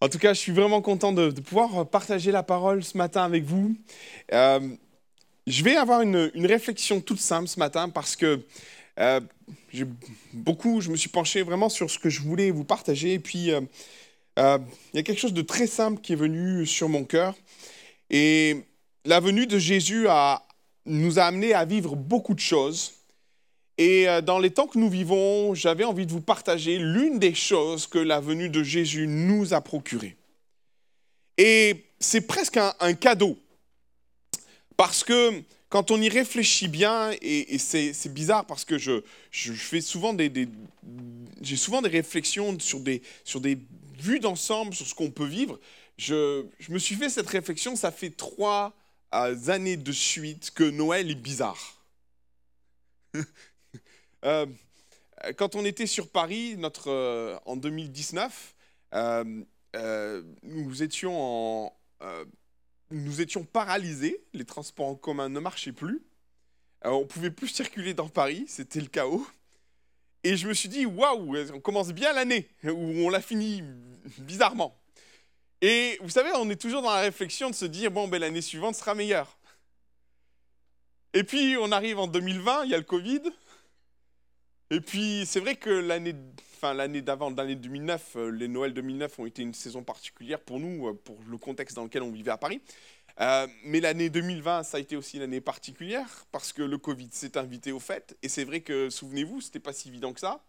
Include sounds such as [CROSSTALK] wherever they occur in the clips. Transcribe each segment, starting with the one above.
En tout cas, je suis vraiment content de, pouvoir partager la parole ce matin avec vous. Euh, je vais avoir une, réflexion toute simple ce matin parce que euh, beaucoup, je me suis penché vraiment sur ce que je voulais vous partager. Et puis, euh, il y a quelque chose de très simple qui est venu sur mon cœur. Et la venue de Jésus nous a amené à vivre beaucoup de choses. Et euh, dans les temps que nous vivons, j'avais envie de vous partager l'une des choses que la venue de Jésus nous a procurées. Et c'est presque un, cadeau. Parce que quand on y réfléchit bien, et, c'est bizarre parce que je, fais souvent des, j'ai souvent des réflexions sur des, sur des vues d'ensemble, sur ce qu'on peut vivre. Je, je, me suis fait cette réflexion, ça fait trois euh, années de suite que Noël est bizarre. Euh, quand on était sur Paris, euh, en 2019, euh, nous, étions paralysés, les transports en commun ne marchaient plus, on ne pouvait plus circuler dans Paris, c'était le chaos. Et je me suis dit, waouh, on commence bien l'année, ou on l'a fini bizarrement. Et vous savez, on est toujours dans la réflexion de se dire, bon, ben, l'année suivante sera meilleure. Et puis, on arrive en 2020, il y a le Covid, et puis, c'est vrai que l'année enfin, d'avant, l'année 2009, euh, les Noëls 2009 ont été une saison particulière pour nous, euh, pour le contexte dans lequel on vivait à Paris. Euh, mais l'année 2020, ça a été aussi une année particulière parce que le Covid s'est invité au fait. Et c'est vrai que, souvenez-vous, c'était pas si évident que ça.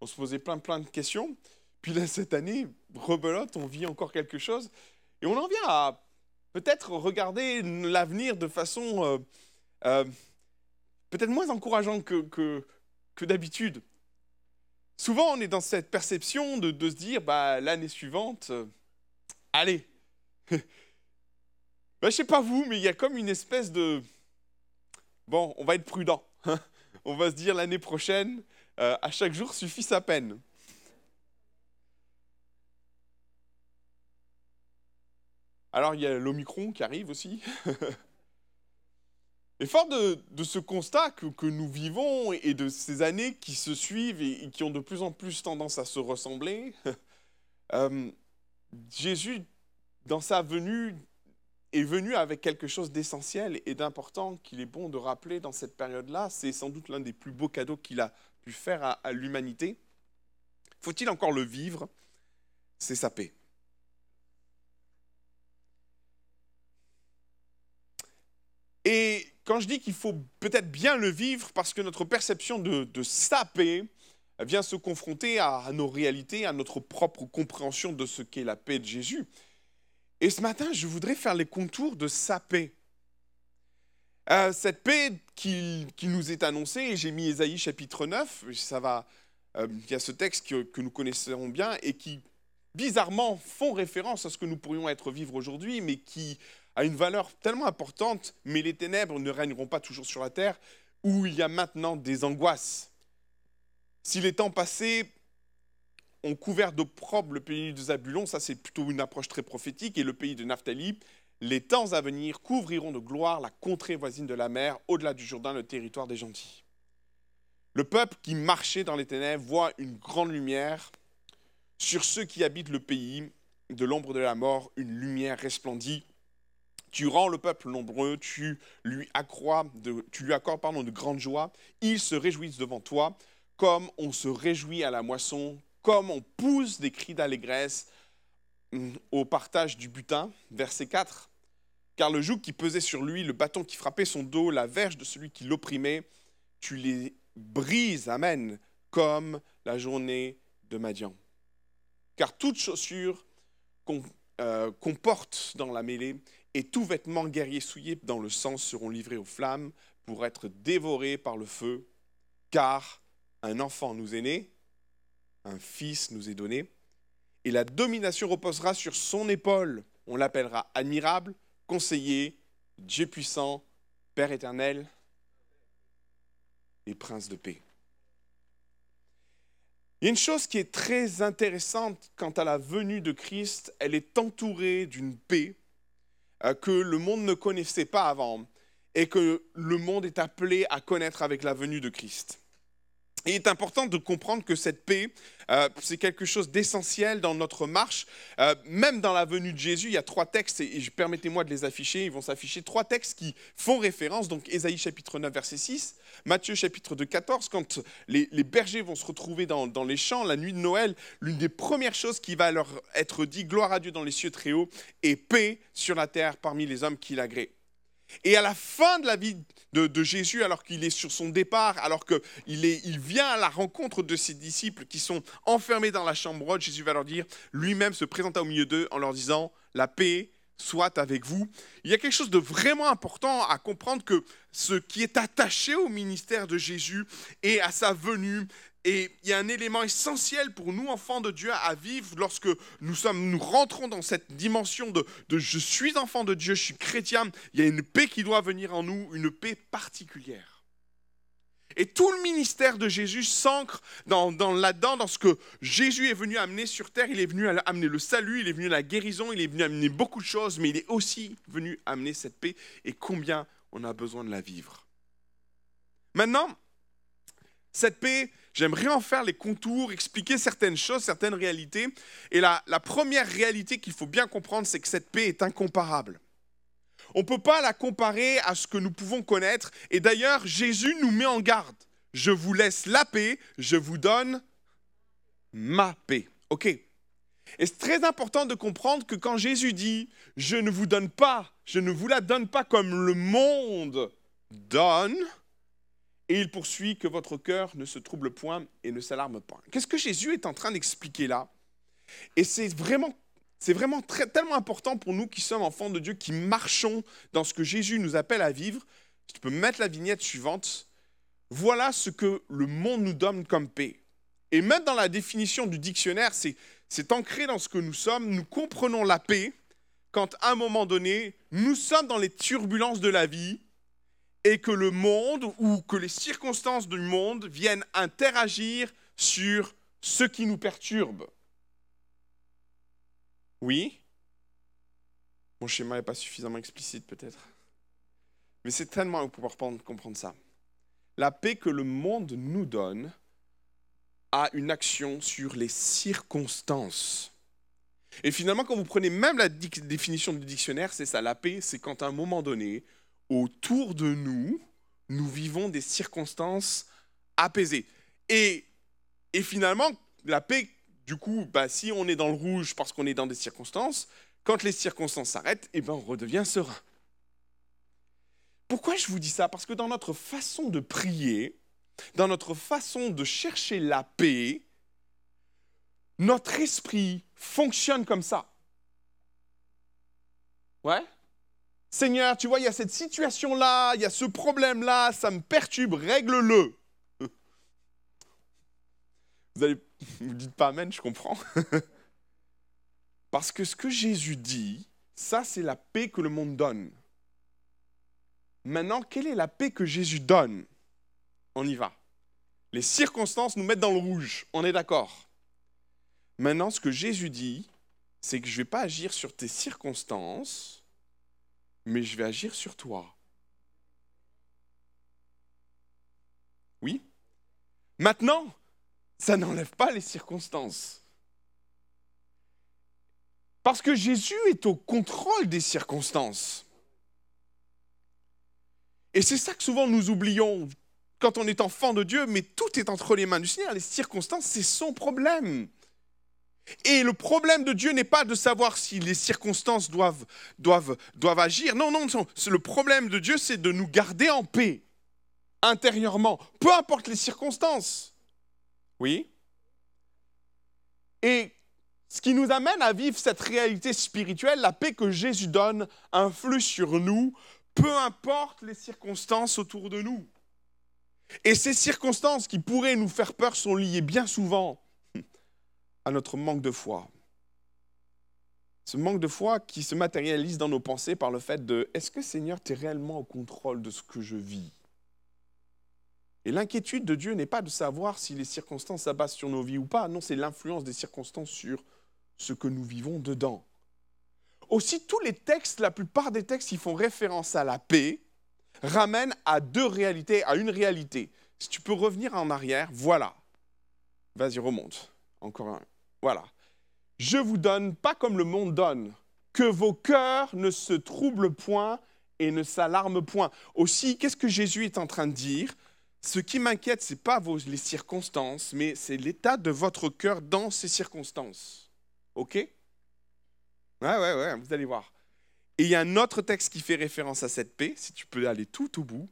On se posait plein, plein de questions. Puis là, cette année, rebelote, on vit encore quelque chose. Et on en vient à peut-être regarder l'avenir de façon peut-être moins encourageante que, d'habitude. Souvent, on est dans cette perception de, se dire, bah, l'année suivante, euh, allez. [LAUGHS] bah, je sais pas vous, mais il y a comme une espèce de... Bon, on va être prudent. Hein. on va se dire l'année prochaine, euh, à chaque jour suffit sa peine. Alors, il y a l'Omicron qui arrive aussi. [LAUGHS] Et fort de, ce constat que, nous vivons et de ces années qui se suivent et, qui ont de plus en plus tendance à se ressembler, [LAUGHS] euh, Jésus, dans sa venue, est venu avec quelque chose d'essentiel et d'important qu'il est bon de rappeler dans cette période-là. C'est sans doute l'un des plus beaux cadeaux qu'il a pu faire à, à l'humanité. Faut-il encore le vivre? C'est sa paix. Et quand je dis qu'il faut peut-être bien le vivre, parce que notre perception de, sa paix vient se confronter à, nos réalités, à notre propre compréhension de ce qu'est la paix de Jésus. Et ce matin, je voudrais faire les contours de sa paix. Euh, cette paix qui, nous est annoncée, j'ai mis Ésaïe chapitre 9, ça va, euh, il y a ce texte que, que, nous connaissons bien et qui bizarrement font référence à ce que nous pourrions être vivre aujourd'hui, mais qui a une valeur tellement importante, mais les ténèbres ne régneront pas toujours sur la terre, où il y a maintenant des angoisses. Si les temps passés ont couvert d'opprobre le pays de Zabulon, ça c'est plutôt une approche très prophétique, et le pays de Naphtali, les temps à venir couvriront de gloire la contrée voisine de la mer, au-delà du Jourdain, le territoire des gentils. Le peuple qui marchait dans les ténèbres voit une grande lumière. Sur ceux qui habitent le pays de l'ombre de la mort, une lumière resplendit. Tu rends le peuple nombreux, tu lui, accrois de, tu lui accordes pardon, de grandes joies. Ils se réjouissent devant toi, comme on se réjouit à la moisson, comme on pousse des cris d'allégresse hum, au partage du butin. Verset 4. Car le joug qui pesait sur lui, le bâton qui frappait son dos, la verge de celui qui l'opprimait, tu les brises, amen, comme la journée de Madian. Car toute chaussure qu'on euh, porte dans la mêlée et tout vêtement guerrier souillé dans le sang seront livrés aux flammes pour être dévorés par le feu, car un enfant nous est né, un fils nous est donné, et la domination reposera sur son épaule. On l'appellera admirable, conseiller, Dieu puissant, Père éternel et prince de paix. Il y a une chose qui est très intéressante quant à la venue de Christ, elle est entourée d'une paix que le monde ne connaissait pas avant et que le monde est appelé à connaître avec la venue de Christ. Il est important de comprendre que cette paix, euh, c'est quelque chose d'essentiel dans notre marche. Euh, même dans la venue de Jésus, il y a trois textes, et, permettez-moi de les afficher, ils vont s'afficher, trois textes qui font référence, donc Ésaïe chapitre 9, verset 6, Matthieu chapitre 2, 14, quand les, bergers vont se retrouver dans, dans, les champs, la nuit de Noël, l'une des premières choses qui va leur être dit, gloire à Dieu dans les cieux très hauts, et paix sur la terre parmi les hommes qui l'agréent. Et à la fin de la vie de, Jésus, alors qu'il est sur son départ, alors qu'il il vient à la rencontre de ses disciples qui sont enfermés dans la chambre haute, Jésus va leur dire, lui-même se présenta au milieu d'eux en leur disant, la paix soit avec vous. Il y a quelque chose de vraiment important à comprendre que ce qui est attaché au ministère de Jésus et à sa venue, et il y a un élément essentiel pour nous, enfants de Dieu, à vivre lorsque nous, sommes, nous rentrons dans cette dimension de, je suis enfant de Dieu, je suis chrétien. Il y a une paix qui doit venir en nous, une paix particulière. Et tout le ministère de Jésus s'ancre dans, dans là-dedans, dans ce que Jésus est venu amener sur terre. Il est venu amener le salut, il est venu la guérison, il est venu amener beaucoup de choses, mais il est aussi venu amener cette paix et combien on a besoin de la vivre. Maintenant, cette paix, j'aimerais en faire les contours, expliquer certaines choses, certaines réalités. Et la, la première réalité qu'il faut bien comprendre, c'est que cette paix est incomparable. On ne peut pas la comparer à ce que nous pouvons connaître. Et d'ailleurs, Jésus nous met en garde. Je vous laisse la paix, je vous donne ma paix. OK Et c'est très important de comprendre que quand Jésus dit, je ne vous donne pas, je ne vous la donne pas comme le monde donne, et il poursuit que votre cœur ne se trouble point et ne s'alarme pas. Qu'est-ce que Jésus est en train d'expliquer là? Et c'est vraiment, c'est vraiment tellement important pour nous qui sommes enfants de Dieu, qui marchons dans ce que Jésus nous appelle à vivre. Tu peux mettre la vignette suivante. Voilà ce que le monde nous donne comme paix. Et même dans la définition du dictionnaire, c'est ancré dans ce que nous sommes. Nous comprenons la paix quand à un moment donné, nous sommes dans les turbulences de la vie et que le monde ou que les circonstances du monde viennent interagir sur ce qui nous perturbe. Oui Mon schéma n'est pas suffisamment explicite peut-être. Mais c'est tellement important de comprendre ça. La paix que le monde nous donne a une action sur les circonstances. Et finalement, quand vous prenez même la définition du dictionnaire, c'est ça, la paix, c'est quand à un moment donné, autour de nous, nous vivons des circonstances apaisées. Et, finalement, la paix, du coup, bah, si on est dans le rouge parce qu'on est dans des circonstances, quand les circonstances s'arrêtent, eh ben, on redevient serein. Pourquoi je vous dis ça? Parce que dans notre façon de prier, dans notre façon de chercher la paix, notre esprit fonctionne comme ça. Ouais? Seigneur, tu vois, il y a cette situation-là, il y a ce problème-là, ça me perturbe, règle-le. [LAUGHS] Vous ne [LAUGHS] dites pas Amen, je comprends. [LAUGHS] Parce que ce que Jésus dit, ça c'est la paix que le monde donne. Maintenant, quelle est la paix que Jésus donne? On y va. Les circonstances nous mettent dans le rouge, on est d'accord. Maintenant, ce que Jésus dit, c'est que je ne vais pas agir sur tes circonstances, mais je vais agir sur toi. Oui Maintenant, ça n'enlève pas les circonstances. Parce que Jésus est au contrôle des circonstances. Et c'est ça que souvent nous oublions quand on est enfant de Dieu, mais tout est entre les mains du Seigneur. Les circonstances, c'est son problème. Et le problème de Dieu n'est pas de savoir si les circonstances doivent, doivent, doivent agir. Non, non, non. Le problème de Dieu, c'est de nous garder en paix, intérieurement, peu importe les circonstances. Oui Et ce qui nous amène à vivre cette réalité spirituelle, la paix que Jésus donne, influe sur nous, peu importe les circonstances autour de nous. Et ces circonstances qui pourraient nous faire peur sont liées bien souvent à notre manque de foi. Ce manque de foi qui se matérialise dans nos pensées par le fait de est-ce que Seigneur, tu es réellement au contrôle de ce que je vis? Et l'inquiétude de Dieu n'est pas de savoir si les circonstances s'abattent sur nos vies ou pas, non, c'est l'influence des circonstances sur ce que nous vivons dedans. Aussi, tous les textes, la plupart des textes qui font référence à la paix, ramènent à deux réalités, à une réalité. Si tu peux revenir en arrière, voilà. Vas-y, remonte. Encore un. Voilà. Je vous donne pas comme le monde donne, que vos cœurs ne se troublent point et ne s'alarment point. Aussi, qu'est-ce que Jésus est en train de dire? Ce qui m'inquiète, ce n'est pas vos, les circonstances, mais c'est l'état de votre cœur dans ces circonstances. OK? Ouais, ouais, ouais, vous allez voir. Et il y a un autre texte qui fait référence à cette paix, si tu peux aller tout au bout.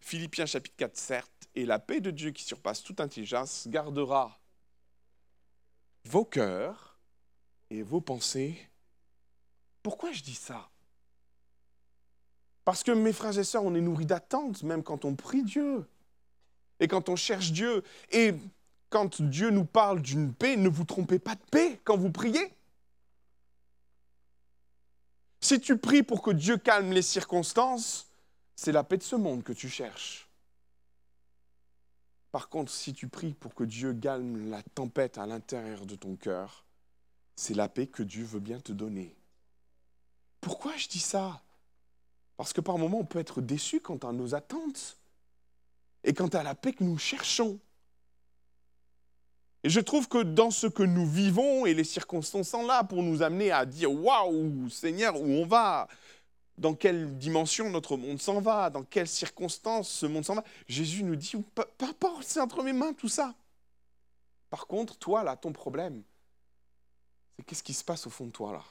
Philippiens chapitre 4, certes, et la paix de Dieu qui surpasse toute intelligence gardera vos cœurs et vos pensées. Pourquoi je dis ça? Parce que mes frères et sœurs, on est nourris d'attente, même quand on prie Dieu. Et quand on cherche Dieu. Et quand Dieu nous parle d'une paix, ne vous trompez pas de paix quand vous priez. Si tu pries pour que Dieu calme les circonstances, c'est la paix de ce monde que tu cherches. Par contre, si tu pries pour que Dieu calme la tempête à l'intérieur de ton cœur, c'est la paix que Dieu veut bien te donner. Pourquoi je dis ça? Parce que par moments, on peut être déçu quant à nos attentes et quant à la paix que nous cherchons. Et je trouve que dans ce que nous vivons, et les circonstances sont là pour nous amener à dire Waouh, Seigneur, où on va? Dans quelle dimension notre monde s'en va Dans quelles circonstances ce monde s'en va Jésus nous dit Peu importe, c'est entre mes mains tout ça. Par contre, toi, là, ton problème, c'est qu'est-ce qui se passe au fond de toi, là?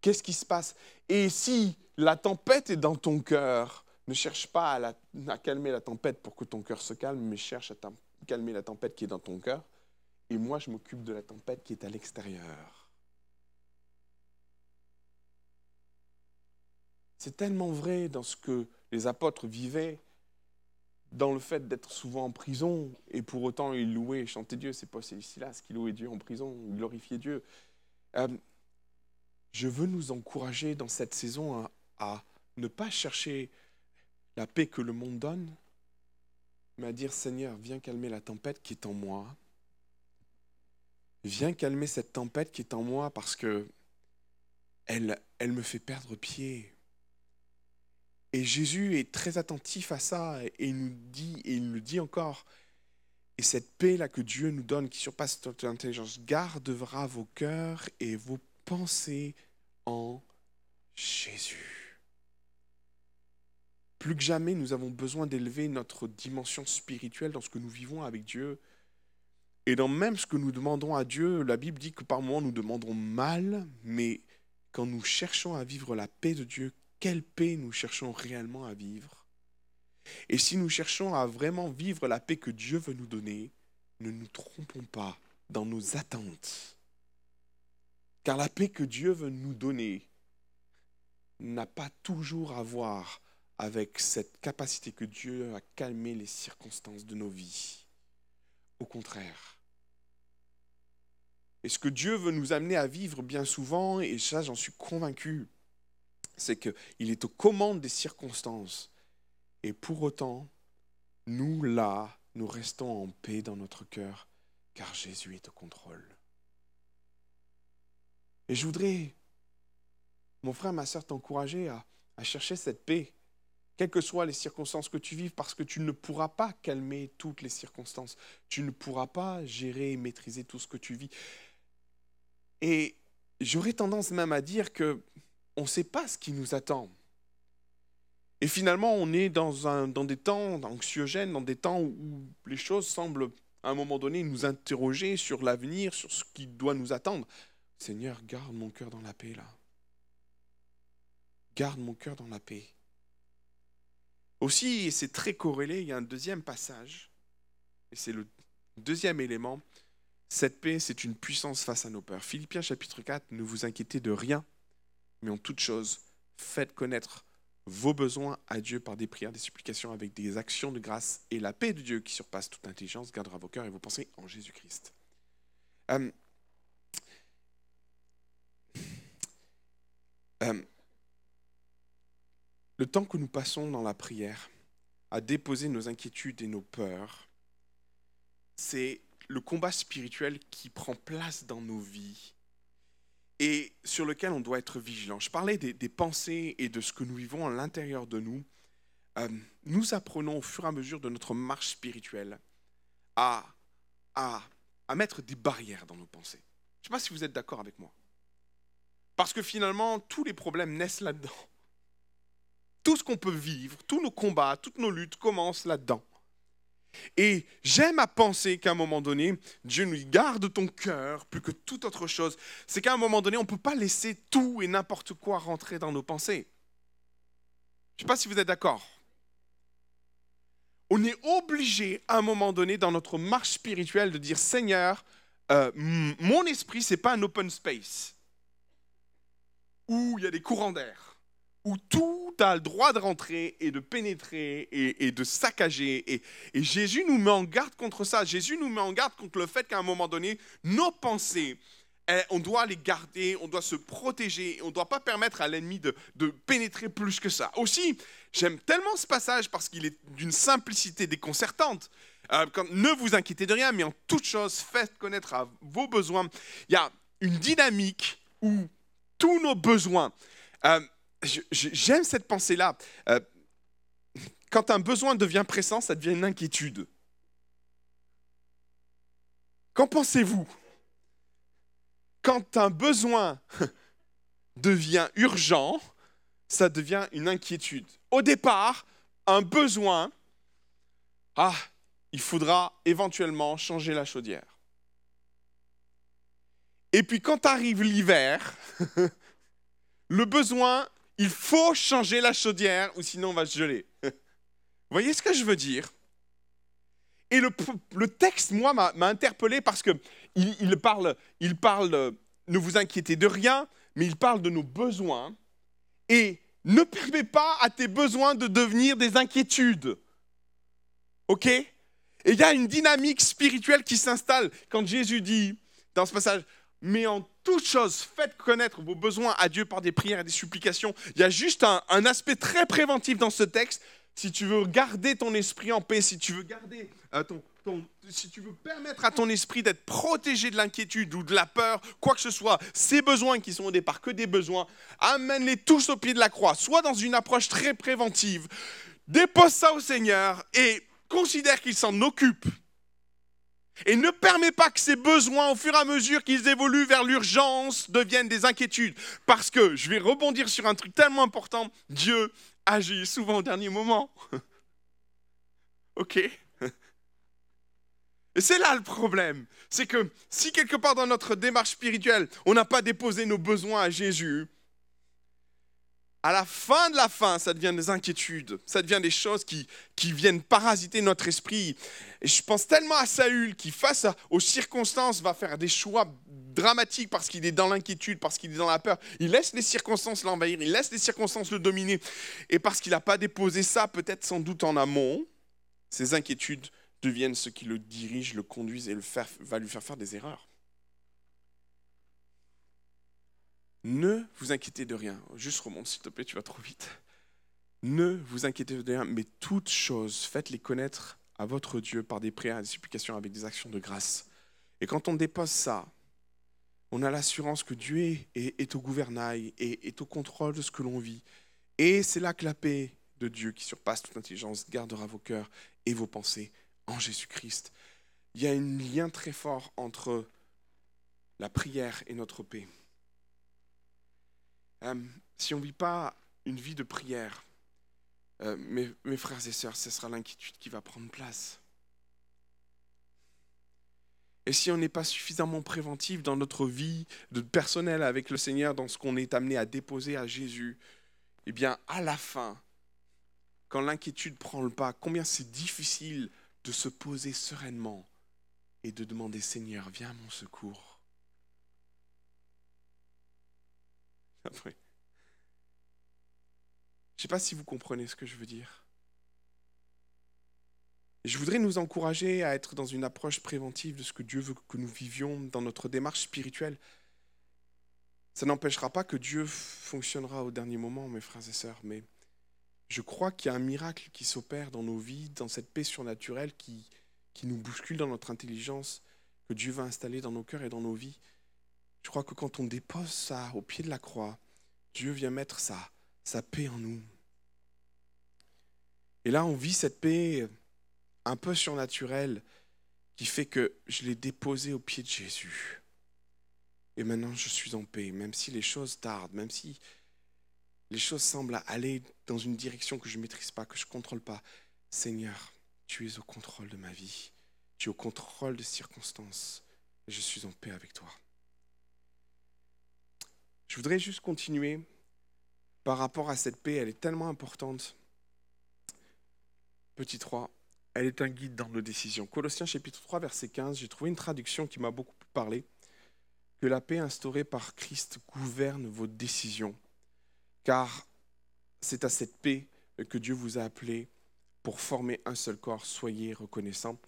Qu'est-ce qui se passe? Et si la tempête est dans ton cœur, ne cherche pas à, à calmer la tempête pour que ton cœur se calme, mais cherche à calmer la tempête qui est dans ton cœur, et moi je m'occupe de la tempête qui est à l'extérieur. C'est tellement vrai dans ce que les apôtres vivaient, dans le fait d'être souvent en prison, et pour autant ils louaient et chantaient Dieu. C'est pas Silas qui louait Dieu en prison, il glorifiait Dieu. Euh, je veux nous encourager dans cette saison à, ne pas chercher la paix que le monde donne, mais à dire Seigneur, viens calmer la tempête qui est en moi. Viens calmer cette tempête qui est en moi parce que elle, elle me fait perdre pied. Et Jésus est très attentif à ça et il nous dit, et il nous dit encore, et cette paix-là que Dieu nous donne, qui surpasse toute intelligence, gardera vos cœurs et vos pensées en Jésus. Plus que jamais, nous avons besoin d'élever notre dimension spirituelle dans ce que nous vivons avec Dieu. Et dans même ce que nous demandons à Dieu, la Bible dit que par moments nous demandons mal, mais quand nous cherchons à vivre la paix de Dieu, quelle paix nous cherchons réellement à vivre Et si nous cherchons à vraiment vivre la paix que Dieu veut nous donner, ne nous trompons pas dans nos attentes. Car la paix que Dieu veut nous donner n'a pas toujours à voir avec cette capacité que Dieu a calmé les circonstances de nos vies. Au contraire. Et ce que Dieu veut nous amener à vivre bien souvent, et ça j'en suis convaincu, c'est qu'il est aux commandes des circonstances. Et pour autant, nous là, nous restons en paix dans notre cœur, car Jésus est au contrôle. Et je voudrais, mon frère, ma soeur, t'encourager à, chercher cette paix quelles que soient les circonstances que tu vives, parce que tu ne pourras pas calmer toutes les circonstances. Tu ne pourras pas gérer et maîtriser tout ce que tu vis. Et j'aurais tendance même à dire que on ne sait pas ce qui nous attend. Et finalement, on est dans, des temps anxiogènes, dans des temps où les choses semblent, à un moment donné, nous interroger sur l'avenir, sur ce qui doit nous attendre. Seigneur, garde mon cœur dans la paix, là. Garde mon cœur dans la paix. Aussi, et c'est très corrélé, il y a un deuxième passage, et c'est le deuxième élément. Cette paix, c'est une puissance face à nos peurs. Philippiens chapitre 4, ne vous inquiétez de rien, mais en toute chose, faites connaître vos besoins à Dieu par des prières, des supplications, avec des actions de grâce, et la paix de Dieu qui surpasse toute intelligence gardera vos cœurs et vos pensées en Jésus-Christ. Euh, euh, le temps que nous passons dans la prière à déposer nos inquiétudes et nos peurs, c'est le combat spirituel qui prend place dans nos vies et sur lequel on doit être vigilant. Je parlais des, pensées et de ce que nous vivons à l'intérieur de nous. euh, nous apprenons au fur et à mesure de notre marche spirituelle à, à, à mettre des barrières dans nos pensées. Je ne sais pas si vous êtes d'accord avec moi. Parce que finalement, tous les problèmes naissent là-dedans. Tout ce qu'on peut vivre, tous nos combats, toutes nos luttes commencent là-dedans. Et j'aime à penser qu'à un moment donné, Dieu nous garde ton cœur plus que toute autre chose. C'est qu'à un moment donné, on ne peut pas laisser tout et n'importe quoi rentrer dans nos pensées. Je ne sais pas si vous êtes d'accord. On est obligé à un moment donné dans notre marche spirituelle de dire Seigneur, euh, mon esprit, ce n'est pas un open space où il y a des courants d'air où tout a le droit de rentrer et de pénétrer et, de saccager. Et, Jésus nous met en garde contre ça. Jésus nous met en garde contre le fait qu'à un moment donné, nos pensées, eh, on doit les garder, on doit se protéger, on ne doit pas permettre à l'ennemi de, pénétrer plus que ça. Aussi, j'aime tellement ce passage parce qu'il est d'une simplicité déconcertante. Euh, ne vous inquiétez de rien, mais en toute chose, faites connaître à vos besoins. Il y a une dynamique où tous nos besoins, euh, j'aime cette pensée-là. Euh, quand un besoin devient pressant, ça devient une inquiétude. Qu'en pensez-vous? Quand un besoin [LAUGHS] devient urgent, ça devient une inquiétude. Au départ, un besoin, ah, il faudra éventuellement changer la chaudière. Et puis quand arrive l'hiver, [LAUGHS] le besoin il faut changer la chaudière ou sinon on va se geler. [LAUGHS] Vous voyez ce que je veux dire? Et le, texte, moi, m'a interpellé parce que il, parle, il parle, ne vous inquiétez de rien, mais il parle de nos besoins et ne permet pas à tes besoins de devenir des inquiétudes. OK? Et il y a une dynamique spirituelle qui s'installe quand Jésus dit dans ce passage, mais en toute chose, faites connaître vos besoins à Dieu par des prières et des supplications. Il y a juste un, aspect très préventif dans ce texte. Si tu veux garder ton esprit en paix, si tu veux garder euh, si tu veux permettre à ton esprit d'être protégé de l'inquiétude ou de la peur, quoi que ce soit, ces besoins qui sont au départ que des besoins, amène-les tous au pied de la croix, soit dans une approche très préventive, dépose ça au Seigneur et considère qu'il s'en occupe et ne permet pas que ces besoins, au fur et à mesure qu'ils évoluent vers l'urgence, deviennent des inquiétudes. Parce que, je vais rebondir sur un truc tellement important, Dieu agit souvent au dernier moment. [LAUGHS] ok? Et c'est là le problème. C'est que si quelque part dans notre démarche spirituelle, on n'a pas déposé nos besoins à Jésus, à la fin de la fin, ça devient des inquiétudes, ça devient des choses qui, qui viennent parasiter notre esprit. Et je pense tellement à Saül qui, face aux circonstances, va faire des choix dramatiques parce qu'il est dans l'inquiétude, parce qu'il est dans la peur. Il laisse les circonstances l'envahir, il laisse les circonstances le dominer. Et parce qu'il n'a pas déposé ça, peut-être sans doute en amont, ces inquiétudes deviennent ce qui le dirige, le conduisent et va lui faire faire des erreurs. Ne vous inquiétez de rien. Juste remonte, s'il te plaît, tu vas trop vite. Ne vous inquiétez de rien, mais toutes choses, faites-les connaître à votre Dieu par des prières des supplications avec des actions de grâce. Et quand on dépose ça, on a l'assurance que Dieu est, au gouvernail et est au contrôle de ce que l'on vit. Et c'est là que la paix de Dieu qui surpasse toute intelligence gardera vos cœurs et vos pensées en Jésus-Christ. Il y a un lien très fort entre la prière et notre paix. Euh, si on ne vit pas une vie de prière, euh, mes, frères et sœurs, ce sera l'inquiétude qui va prendre place. Et si on n'est pas suffisamment préventif dans notre vie de personnel avec le Seigneur, dans ce qu'on est amené à déposer à Jésus, eh bien, à la fin, quand l'inquiétude prend le pas, combien c'est difficile de se poser sereinement et de demander Seigneur, viens à mon secours. Je ne sais pas si vous comprenez ce que je veux dire. je voudrais nous encourager à être dans une approche préventive de ce que Dieu veut que nous vivions dans notre démarche spirituelle. Ça n'empêchera pas que Dieu fonctionnera au dernier moment, mes frères et sœurs, mais je crois qu'il y a un miracle qui s'opère dans nos vies, dans cette paix surnaturelle qui, qui nous bouscule dans notre intelligence, que Dieu va installer dans nos cœurs et dans nos vies. Je crois que quand on dépose ça au pied de la croix, Dieu vient mettre sa, sa paix en nous. Et là, on vit cette paix un peu surnaturelle qui fait que je l'ai déposée au pied de Jésus. Et maintenant, je suis en paix, même si les choses tardent, même si les choses semblent aller dans une direction que je ne maîtrise pas, que je ne contrôle pas. Seigneur, tu es au contrôle de ma vie. Tu es au contrôle des circonstances. Et je suis en paix avec toi. Je voudrais juste continuer par rapport à cette paix. Elle est tellement importante. Petit 3, elle est un guide dans nos décisions. Colossiens chapitre 3, verset 15, j'ai trouvé une traduction qui m'a beaucoup parlé. Que la paix instaurée par Christ gouverne vos décisions. Car c'est à cette paix que Dieu vous a appelé pour former un seul corps. Soyez reconnaissants.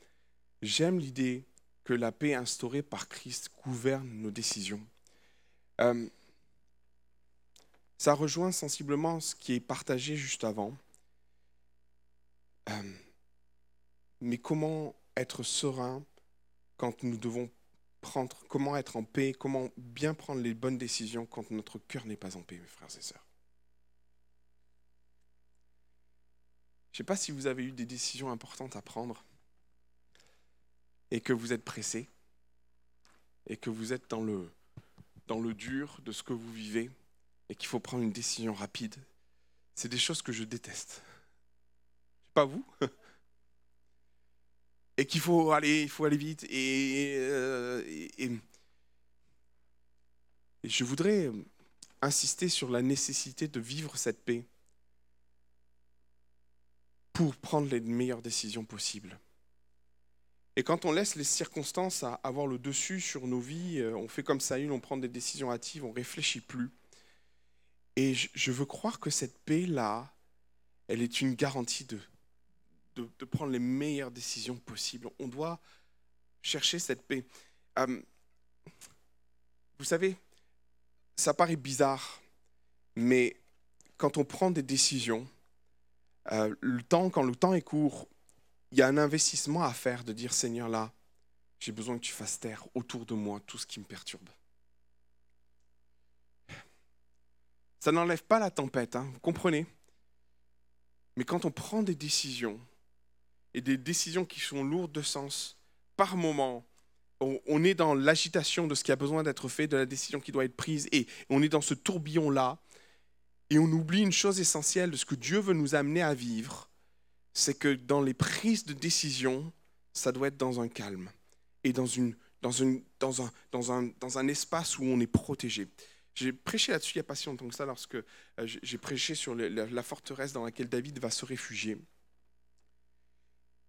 J'aime l'idée que la paix instaurée par Christ gouverne nos décisions. Euh, ça rejoint sensiblement ce qui est partagé juste avant. Euh, mais comment être serein quand nous devons prendre, comment être en paix, comment bien prendre les bonnes décisions quand notre cœur n'est pas en paix, mes frères et sœurs? Je ne sais pas si vous avez eu des décisions importantes à prendre et que vous êtes pressé et que vous êtes dans le, dans le dur de ce que vous vivez et qu'il faut prendre une décision rapide. C'est des choses que je déteste. Pas vous [LAUGHS] Et qu'il faut aller, il faut aller vite. Et, je voudrais insister sur la nécessité de vivre cette paix pour prendre les meilleures décisions possibles. Et quand on laisse les circonstances avoir le dessus sur nos vies, euh, on fait comme ça une, on prend des décisions hâtives, on réfléchit plus. Et je veux croire que cette paix-là, elle est une garantie de, prendre les meilleures décisions possibles. On doit chercher cette paix. Euh, vous savez, ça paraît bizarre, mais quand on prend des décisions, euh, le temps, quand le temps est court, il y a un investissement à faire de dire Seigneur, là, j'ai besoin que tu fasses taire autour de moi tout ce qui me perturbe. Ça n'enlève pas la tempête, hein, vous comprenez? Mais quand on prend des décisions, et des décisions qui sont lourdes de sens, par moment, on, est dans l'agitation de ce qui a besoin d'être fait, de la décision qui doit être prise, et on est dans ce tourbillon-là, et on oublie une chose essentielle de ce que Dieu veut nous amener à vivre, c'est que dans les prises de décision, ça doit être dans un calme et dans, un espace où on est protégé. J'ai prêché là-dessus il n'y a que ça, lorsque euh, j'ai prêché sur la, forteresse dans laquelle David va se réfugier.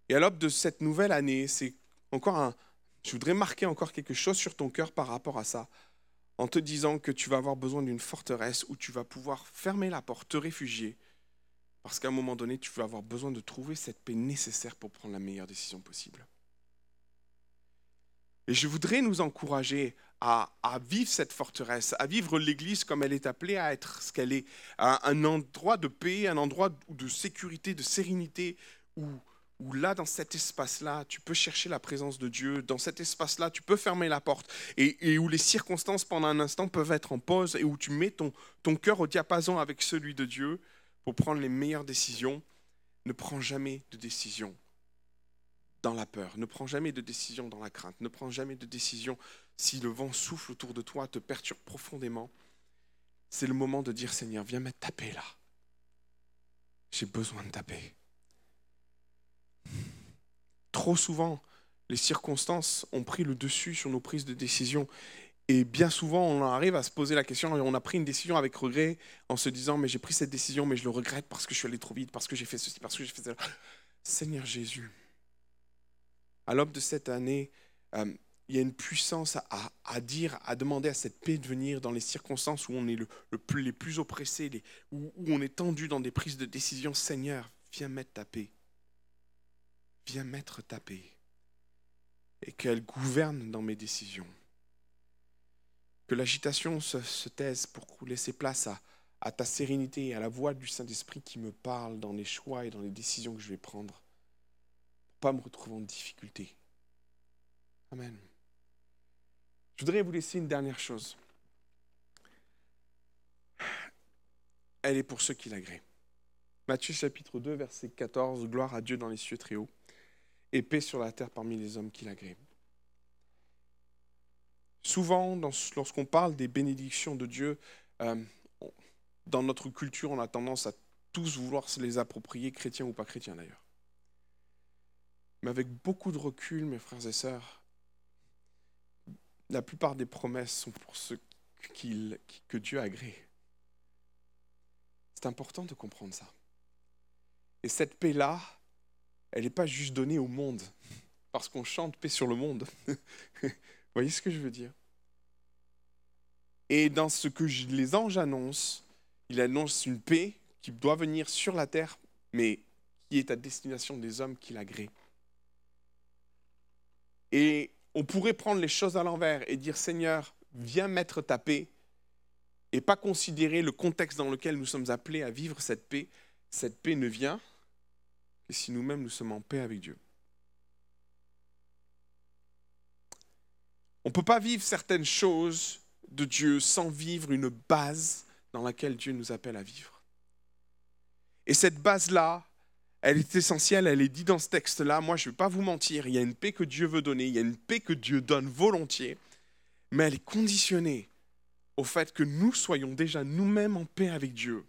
Et à l'aube de cette nouvelle année, c'est encore un. Je voudrais marquer encore quelque chose sur ton cœur par rapport à ça en te disant que tu vas avoir besoin d'une forteresse où tu vas pouvoir fermer la porte, te réfugier, parce qu'à un moment donné, tu vas avoir besoin de trouver cette paix nécessaire pour prendre la meilleure décision possible. Et je voudrais nous encourager à, vivre cette forteresse, à vivre l'Église comme elle est appelée à être ce qu'elle est, un endroit de paix, un endroit de sécurité, de sérénité, où là, dans cet espace-là, tu peux chercher la présence de Dieu, dans cet espace-là, tu peux fermer la porte, et, où les circonstances pendant un instant peuvent être en pause, et où tu mets ton, ton cœur au diapason avec celui de Dieu pour prendre les meilleures décisions. Ne prends jamais de décision dans la peur, ne prends jamais de décision dans la crainte, ne prends jamais de décision si le vent souffle autour de toi, te perturbe profondément. C'est le moment de dire Seigneur, viens mettre ta paix là. J'ai besoin de ta paix. Trop souvent, les circonstances ont pris le dessus sur nos prises de décision. Et bien souvent, on arrive à se poser la question, on a pris une décision avec regret en se disant, mais j'ai pris cette décision, mais je le regrette parce que je suis allé trop vite, parce que j'ai fait ceci, parce que j'ai fait cela. Seigneur Jésus, à l'aube de cette année, euh, il y a une puissance à, dire, à demander à cette paix de venir dans les circonstances où on est le, plus, les plus oppressés, où, on est tendu dans des prises de décision. Seigneur, viens mettre ta paix viens mettre ta paix et qu'elle gouverne dans mes décisions. Que l'agitation se, taise pour laisser place à, à ta sérénité et à la voix du Saint-Esprit qui me parle dans les choix et dans les décisions que je vais prendre, pour pas me retrouver en difficulté. Amen. Je voudrais vous laisser une dernière chose. Elle est pour ceux qui l'agréent. Matthieu chapitre 2, verset 14, Gloire à Dieu dans les cieux très hauts, et paix sur la terre parmi les hommes qui l'agréent. Souvent, lorsqu'on parle des bénédictions de Dieu, euh, dans notre culture, on a tendance à tous vouloir se les approprier, chrétiens ou pas chrétiens d'ailleurs. Mais avec beaucoup de recul, mes frères et sœurs, la plupart des promesses sont pour ceux que Dieu agrée. C'est important de comprendre ça. Et cette paix-là, elle n'est pas juste donnée au monde, parce qu'on chante paix sur le monde. Vous [LAUGHS] voyez ce que je veux dire? Et dans ce que les anges annoncent, ils annoncent une paix qui doit venir sur la terre, mais qui est à destination des hommes qui l'agréent. Et on pourrait prendre les choses à l'envers et dire Seigneur, viens mettre ta paix, et pas considérer le contexte dans lequel nous sommes appelés à vivre cette paix. Cette paix ne vient que si nous-mêmes nous sommes en paix avec Dieu. On ne peut pas vivre certaines choses de Dieu sans vivre une base dans laquelle Dieu nous appelle à vivre. Et cette base-là, elle est essentielle, elle est dit dans ce texte-là. Moi, je ne vais pas vous mentir, il y a une paix que Dieu veut donner, il y a une paix que Dieu donne volontiers, mais elle est conditionnée au fait que nous soyons déjà nous-mêmes en paix avec Dieu.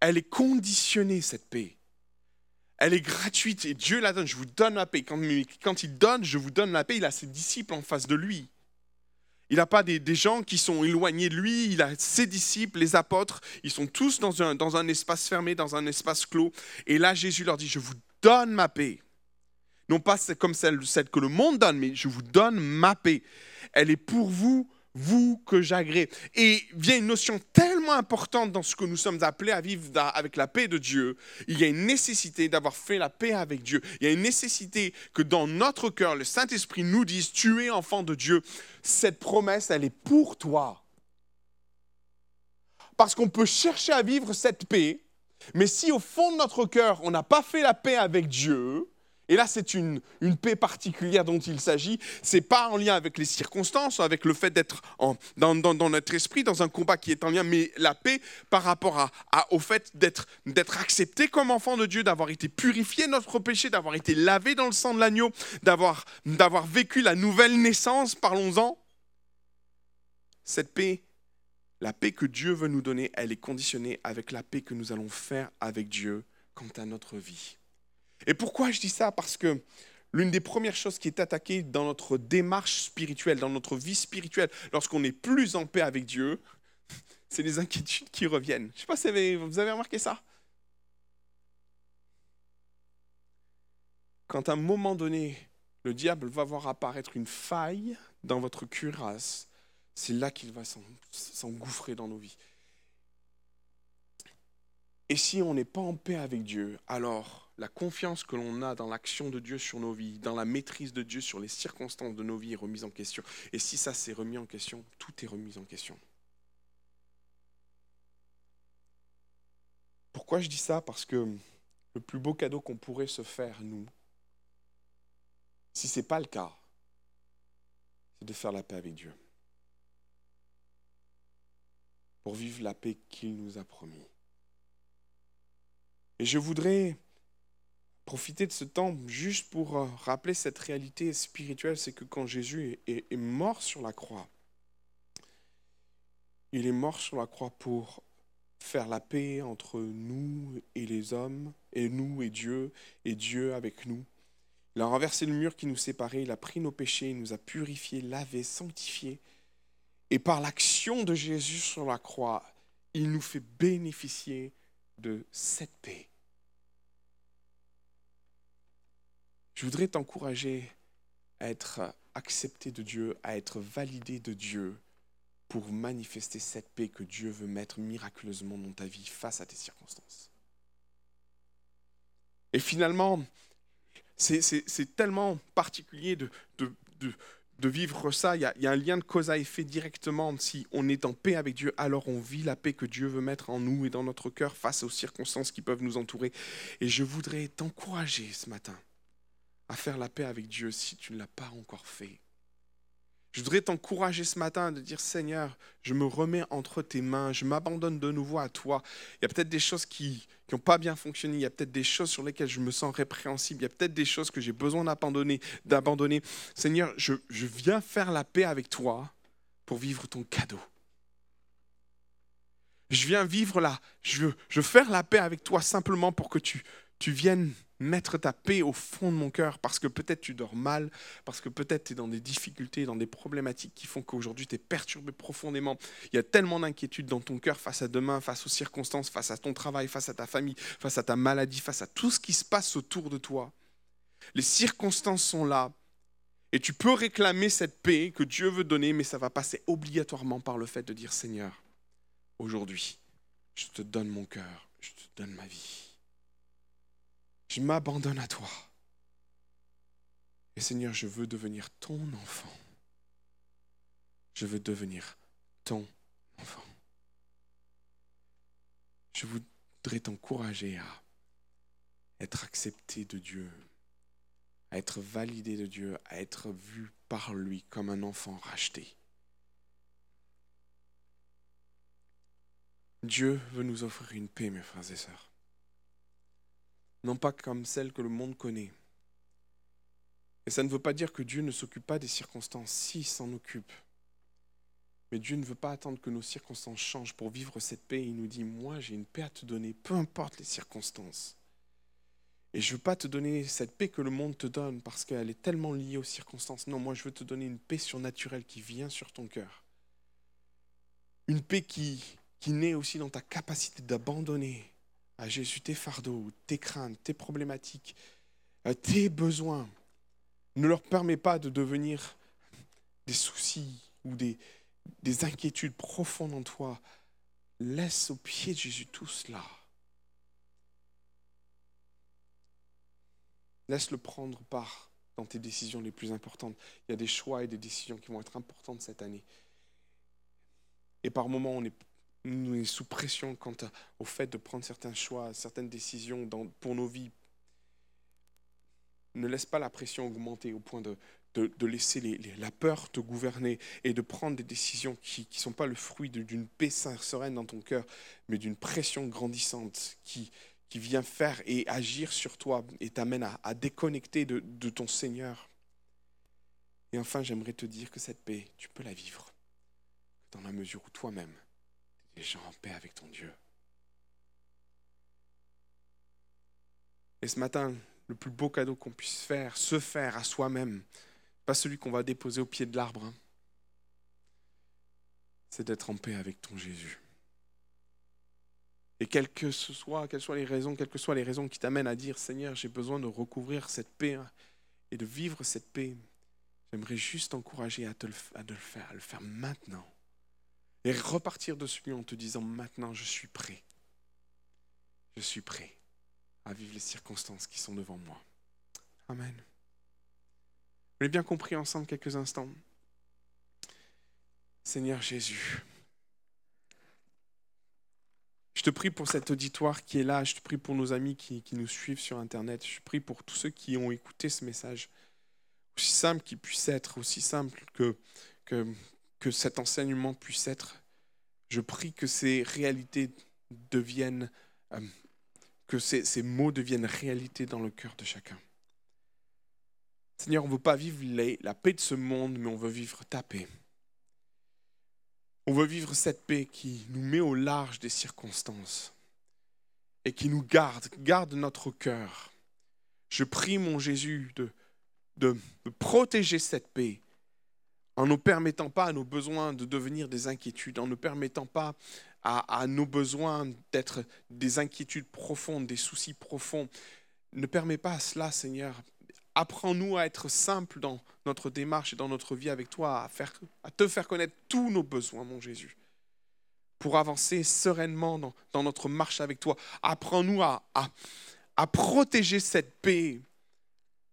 Elle est conditionnée, cette paix. Elle est gratuite et Dieu la donne. Je vous donne la paix. Quand, quand il donne, je vous donne la paix, il a ses disciples en face de lui. Il n'a pas des, gens qui sont éloignés de lui, il a ses disciples, les apôtres, ils sont tous dans un, espace fermé, dans un espace clos. Et là, Jésus leur dit, je vous donne ma paix. Non pas comme celle, celle que le monde donne, mais je vous donne ma paix. Elle est pour vous, vous que j'agrée. Et vient une notion tellement importante dans ce que nous sommes appelés à vivre avec la paix de Dieu. Il y a une nécessité d'avoir fait la paix avec Dieu. Il y a une nécessité que dans notre cœur, le Saint-Esprit nous dise, tu es enfant de Dieu. Cette promesse, elle est pour toi. Parce qu'on peut chercher à vivre cette paix, mais si au fond de notre cœur, on n'a pas fait la paix avec Dieu, et là, c'est une, paix particulière dont il s'agit. Ce n'est pas en lien avec les circonstances, avec le fait d'être dans, notre esprit, dans un combat qui est en lien, mais la paix par rapport au fait d'être accepté comme enfant de Dieu, d'avoir été purifié notre péché, d'avoir été lavé dans le sang de l'agneau, d'avoir vécu la nouvelle naissance, parlons-en. Cette paix, la paix que Dieu veut nous donner, elle est conditionnée avec la paix que nous allons faire avec Dieu quant à notre vie. Et pourquoi je dis ça? Parce que l'une des premières choses qui est attaquée dans notre démarche spirituelle, dans notre vie spirituelle, lorsqu'on n'est plus en paix avec Dieu, [LAUGHS] c'est les inquiétudes qui reviennent. Je ne sais pas si vous avez remarqué ça. Quand à un moment donné, le diable va voir apparaître une faille dans votre cuirasse, c'est là qu'il va s'engouffrer dans nos vies. Et si on n'est pas en paix avec Dieu, alors la confiance que l'on a dans l'action de Dieu sur nos vies, dans la maîtrise de Dieu sur les circonstances de nos vies est remise en question. Et si ça s'est remis en question, tout est remis en question. Pourquoi je dis ça? Parce que le plus beau cadeau qu'on pourrait se faire, nous, si ce n'est pas le cas, c'est de faire la paix avec Dieu. Pour vivre la paix qu'il nous a promis. Et je voudrais profiter de ce temps juste pour euh, rappeler cette réalité spirituelle, c'est que quand Jésus est, mort sur la croix, il est mort sur la croix pour faire la paix entre nous et les hommes, et nous et Dieu, et Dieu avec nous. Il a renversé le mur qui nous séparait, il a pris nos péchés, il nous a purifiés, lavés, sanctifiés. Et par l'action de Jésus sur la croix, il nous fait bénéficier de cette paix. Je voudrais t'encourager à être accepté de Dieu, à être validé de Dieu pour manifester cette paix que Dieu veut mettre miraculeusement dans ta vie face à tes circonstances. Et finalement, c'est tellement particulier de, de, vivre ça. Il y, a, il y, a, un lien de cause à effet directement. Si on est en paix avec Dieu, alors on vit la paix que Dieu veut mettre en nous et dans notre cœur face aux circonstances qui peuvent nous entourer. Et je voudrais t'encourager ce matin à faire la paix avec Dieu si tu ne l'as pas encore fait. Je voudrais t'encourager ce matin de dire Seigneur, je me remets entre tes mains, je m'abandonne de nouveau à toi. Il y a peut-être des choses qui n'ont pas bien fonctionné, il y a peut-être des choses sur lesquelles je me sens répréhensible, il y a peut-être des choses que j'ai besoin d'abandonner. d'abandonner. Seigneur, je, je viens faire la paix avec toi pour vivre ton cadeau. Je viens vivre là, je veux, je faire la paix avec toi simplement pour que tu, tu viennes mettre ta paix au fond de mon cœur parce que peut-être tu dors mal, parce que peut-être tu es dans des difficultés, dans des problématiques qui font qu'aujourd'hui tu es perturbé profondément. Il y a tellement d'inquiétudes dans ton cœur face à demain, face aux circonstances, face à ton travail, face à ta famille, face à ta maladie, face à tout ce qui se passe autour de toi. Les circonstances sont là. Et tu peux réclamer cette paix que Dieu veut donner, mais ça va passer obligatoirement par le fait de dire Seigneur, aujourd'hui, je te donne mon cœur, je te donne ma vie. Je m'abandonne à toi. Et Seigneur, je veux devenir ton enfant. Je veux devenir ton enfant. Je voudrais t'encourager à être accepté de Dieu, à être validé de Dieu, à être vu par lui comme un enfant racheté. Dieu veut nous offrir une paix, mes frères et sœurs non pas comme celle que le monde connaît. Et ça ne veut pas dire que Dieu ne s'occupe pas des circonstances, si, il s'en occupe. Mais Dieu ne veut pas attendre que nos circonstances changent pour vivre cette paix. Il nous dit, moi j'ai une paix à te donner, peu importe les circonstances. Et je ne veux pas te donner cette paix que le monde te donne parce qu'elle est tellement liée aux circonstances. Non, moi je veux te donner une paix surnaturelle qui vient sur ton cœur. Une paix qui, qui naît aussi dans ta capacité d'abandonner à Jésus tes fardeaux, tes craintes, tes problématiques, euh, tes besoins. Ne leur permets pas de devenir des soucis ou des, des inquiétudes profondes en toi. Laisse au pied de Jésus tout cela. Laisse-le prendre part dans tes décisions les plus importantes. Il y a des choix et des décisions qui vont être importantes cette année. Et par moments, on est nous sommes sous pression quant au fait de prendre certains choix, certaines décisions pour nos vies. Ne laisse pas la pression augmenter au point de, laisser la peur te gouverner et de prendre des décisions qui ne sont pas le fruit d'une paix sereine dans ton cœur, mais d'une pression grandissante qui, vient faire et agir sur toi et t'amène à, déconnecter de ton Seigneur. Et enfin, j'aimerais te dire que cette paix, tu peux la vivre dans la mesure où toi-même, déjà en paix avec ton Dieu. Et ce matin, le plus beau cadeau qu'on puisse faire, se faire à soi-même, pas celui qu'on va déposer au pied de l'arbre, hein, c'est d'être en paix avec ton Jésus. Et quelles que soit, quelles soient les raisons, quelles que soient les raisons qui t'amènent à dire Seigneur, j'ai besoin de recouvrir cette paix hein, et de vivre cette paix, j'aimerais juste t'encourager à, te à le faire, à le faire maintenant et repartir de celui en te disant maintenant je suis prêt. Je suis prêt à vivre les circonstances qui sont devant moi. Amen. Vous l'avez bien compris ensemble quelques instants. Seigneur Jésus, je te prie pour cet auditoire qui est là, je te prie pour nos amis qui, nous suivent sur Internet, je te prie pour tous ceux qui ont écouté ce message, aussi simple qu'il puisse être, aussi simple que, que cet enseignement puisse être, je prie que ces réalités deviennent, euh, que ces, ces, mots deviennent réalité dans le cœur de chacun. Seigneur, on ne veut pas vivre la paix de ce monde, mais on veut vivre ta paix. On veut vivre cette paix qui nous met au large des circonstances et qui nous garde, garde notre cœur. Je prie, mon Jésus, de, de protéger cette paix en ne permettant pas à nos besoins de devenir des inquiétudes, en ne permettant pas à, nos besoins d'être des inquiétudes profondes, des soucis profonds. Ne permets pas cela, Seigneur. Apprends-nous à être simples dans notre démarche et dans notre vie avec toi, à, faire, te faire connaître tous nos besoins, mon Jésus, pour avancer sereinement dans, dans notre marche avec toi. Apprends-nous à, à, à protéger cette paix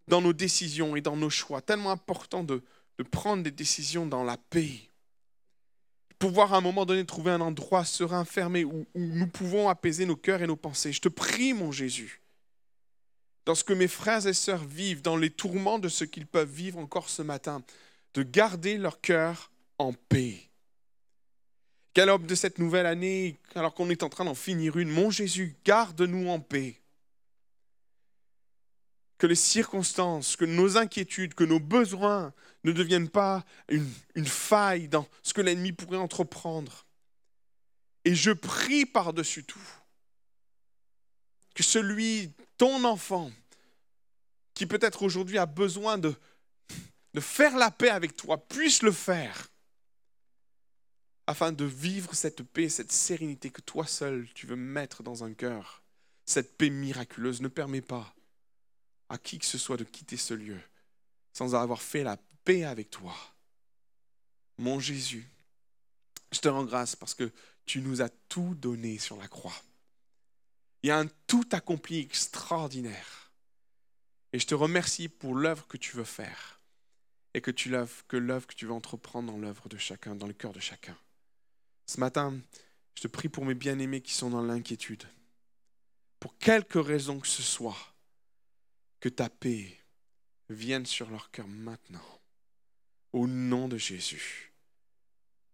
dans nos décisions et dans nos choix. Tellement important de, de prendre des décisions dans la paix. Pouvoir à un moment donné trouver un endroit serein, fermé, où, nous pouvons apaiser nos cœurs et nos pensées. Je te prie, mon Jésus, dans ce que mes frères et sœurs vivent, dans les tourments de ce qu'ils peuvent vivre encore ce matin, de garder leur cœur en paix. Qu'à l'aube de cette nouvelle année, alors qu'on est en train d'en finir une, mon Jésus, garde-nous en paix. Que les circonstances, que nos inquiétudes, que nos besoins ne deviennent pas une, faille dans ce que l'ennemi pourrait entreprendre. Et je prie par-dessus tout que celui, ton enfant, qui peut-être aujourd'hui a besoin de, de faire la paix avec toi, puisse le faire afin de vivre cette paix, cette sérénité que toi seul tu veux mettre dans un cœur. Cette paix miraculeuse ne permet pas à qui que ce soit de quitter ce lieu sans avoir fait la paix avec toi. Mon Jésus, je te rends grâce parce que tu nous as tout donné sur la croix. Il y a un tout accompli extraordinaire. Et je te remercie pour l'œuvre que tu veux faire et que, tu que l'œuvre que tu veux entreprendre dans l'œuvre de chacun, dans le cœur de chacun. Ce matin, je te prie pour mes bien-aimés qui sont dans l'inquiétude. Pour quelque raison que ce soit, que ta paix vienne sur leur cœur maintenant. Au nom de Jésus.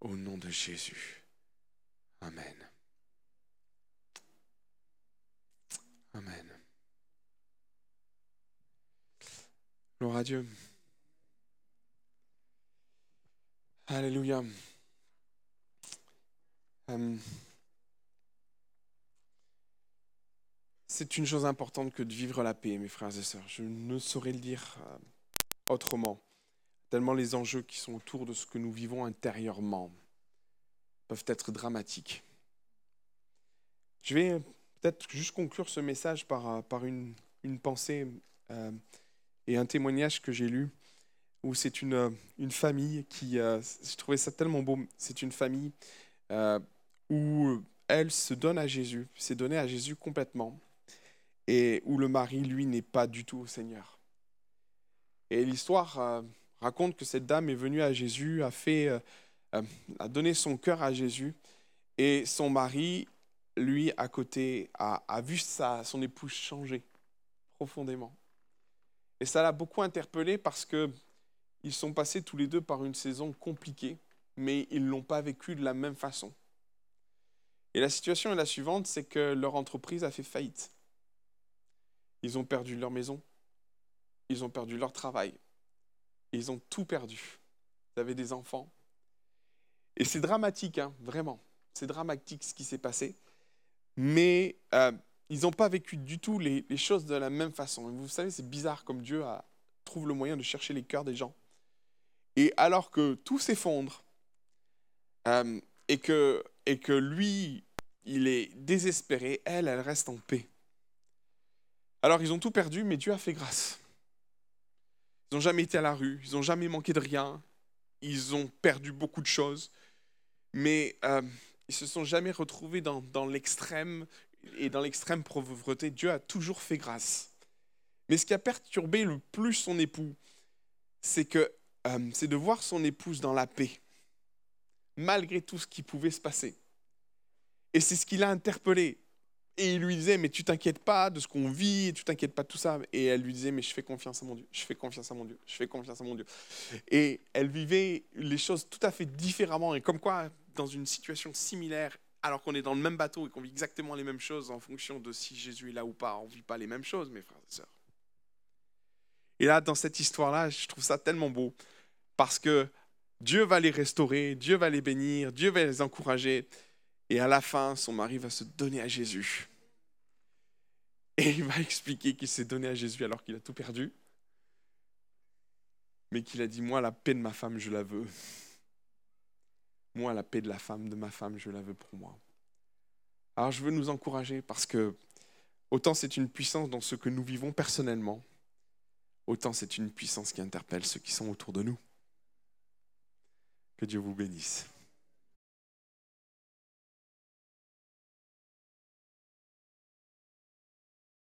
Au nom de Jésus. Amen. Amen. Gloire à Dieu. Alléluia. Euh, c'est une chose importante que de vivre la paix, mes frères et sœurs. Je ne saurais le dire euh, autrement. Tellement les enjeux qui sont autour de ce que nous vivons intérieurement peuvent être dramatiques. Je vais peut-être juste conclure ce message par, euh, par une, une pensée et un témoignage que j'ai lu où c'est une, une famille qui, je trouvais ça tellement beau, c'est une famille où elle se donne à Jésus, s'est donnée à Jésus complètement, et où le mari, lui, n'est pas du tout au Seigneur. Et l'histoire euh, raconte que cette dame est venue à Jésus, a, fait, euh, euh, a donné son cœur à Jésus, et son mari, lui, à côté, a, vu sa, son épouse changer profondément. Et ça l'a beaucoup interpellé parce que ils sont passés tous les deux par une saison compliquée, mais ils ne l'ont pas vécu de la même façon. Et la situation est la suivante, c'est que leur entreprise a fait faillite. Ils ont perdu leur maison, ils ont perdu leur travail, ils ont tout perdu. Ils avaient des enfants. Et c'est dramatique, hein, vraiment. C'est dramatique ce qui s'est passé. Mais euh, ils n'ont pas vécu du tout les, choses de la même façon. vous savez, c'est bizarre comme Dieu trouve le moyen de chercher les cœurs des gens. Et alors que tout s'effondre, euh, et que lui, il est désespéré, elle, elle reste en paix. Alors ils ont tout perdu, mais Dieu a fait grâce. Ils n'ont jamais été à la rue, ils n'ont jamais manqué de rien, ils ont perdu beaucoup de choses, mais euh, ils se sont jamais retrouvés dans, l'extrême et dans l'extrême pauvreté. Dieu a toujours fait grâce. Mais ce qui a perturbé le plus son époux, c'est que euh, c'est de voir son épouse dans la paix, malgré tout ce qui pouvait se passer. Et c'est ce qui l'a interpellé. Et il lui disait, mais tu t'inquiètes pas de ce qu'on vit, tu t'inquiètes pas de tout ça. Et elle lui disait, mais je fais confiance à mon Dieu, je fais confiance à mon Dieu, je fais confiance à mon Dieu. Et elle vivait les choses tout à fait différemment. Et comme quoi, dans une situation similaire, alors qu'on est dans le même bateau et qu'on vit exactement les mêmes choses en fonction de si Jésus est là ou pas, on vit pas les mêmes choses, mes frères et sœurs. Et là, dans cette histoire-là, je trouve ça tellement beau parce que Dieu va les restaurer, Dieu va les bénir, Dieu va les encourager. Et à la fin, son mari va se donner à Jésus. Et il va expliquer qu'il s'est donné à Jésus alors qu'il a tout perdu. Mais qu'il a dit, moi, la paix de ma femme, je la veux. Moi, la paix de la femme, de ma femme, je la veux pour moi. Alors je veux nous encourager parce que autant c'est une puissance dans ce que nous vivons personnellement, autant c'est une puissance qui interpelle ceux qui sont autour de nous. Que Dieu vous bénisse.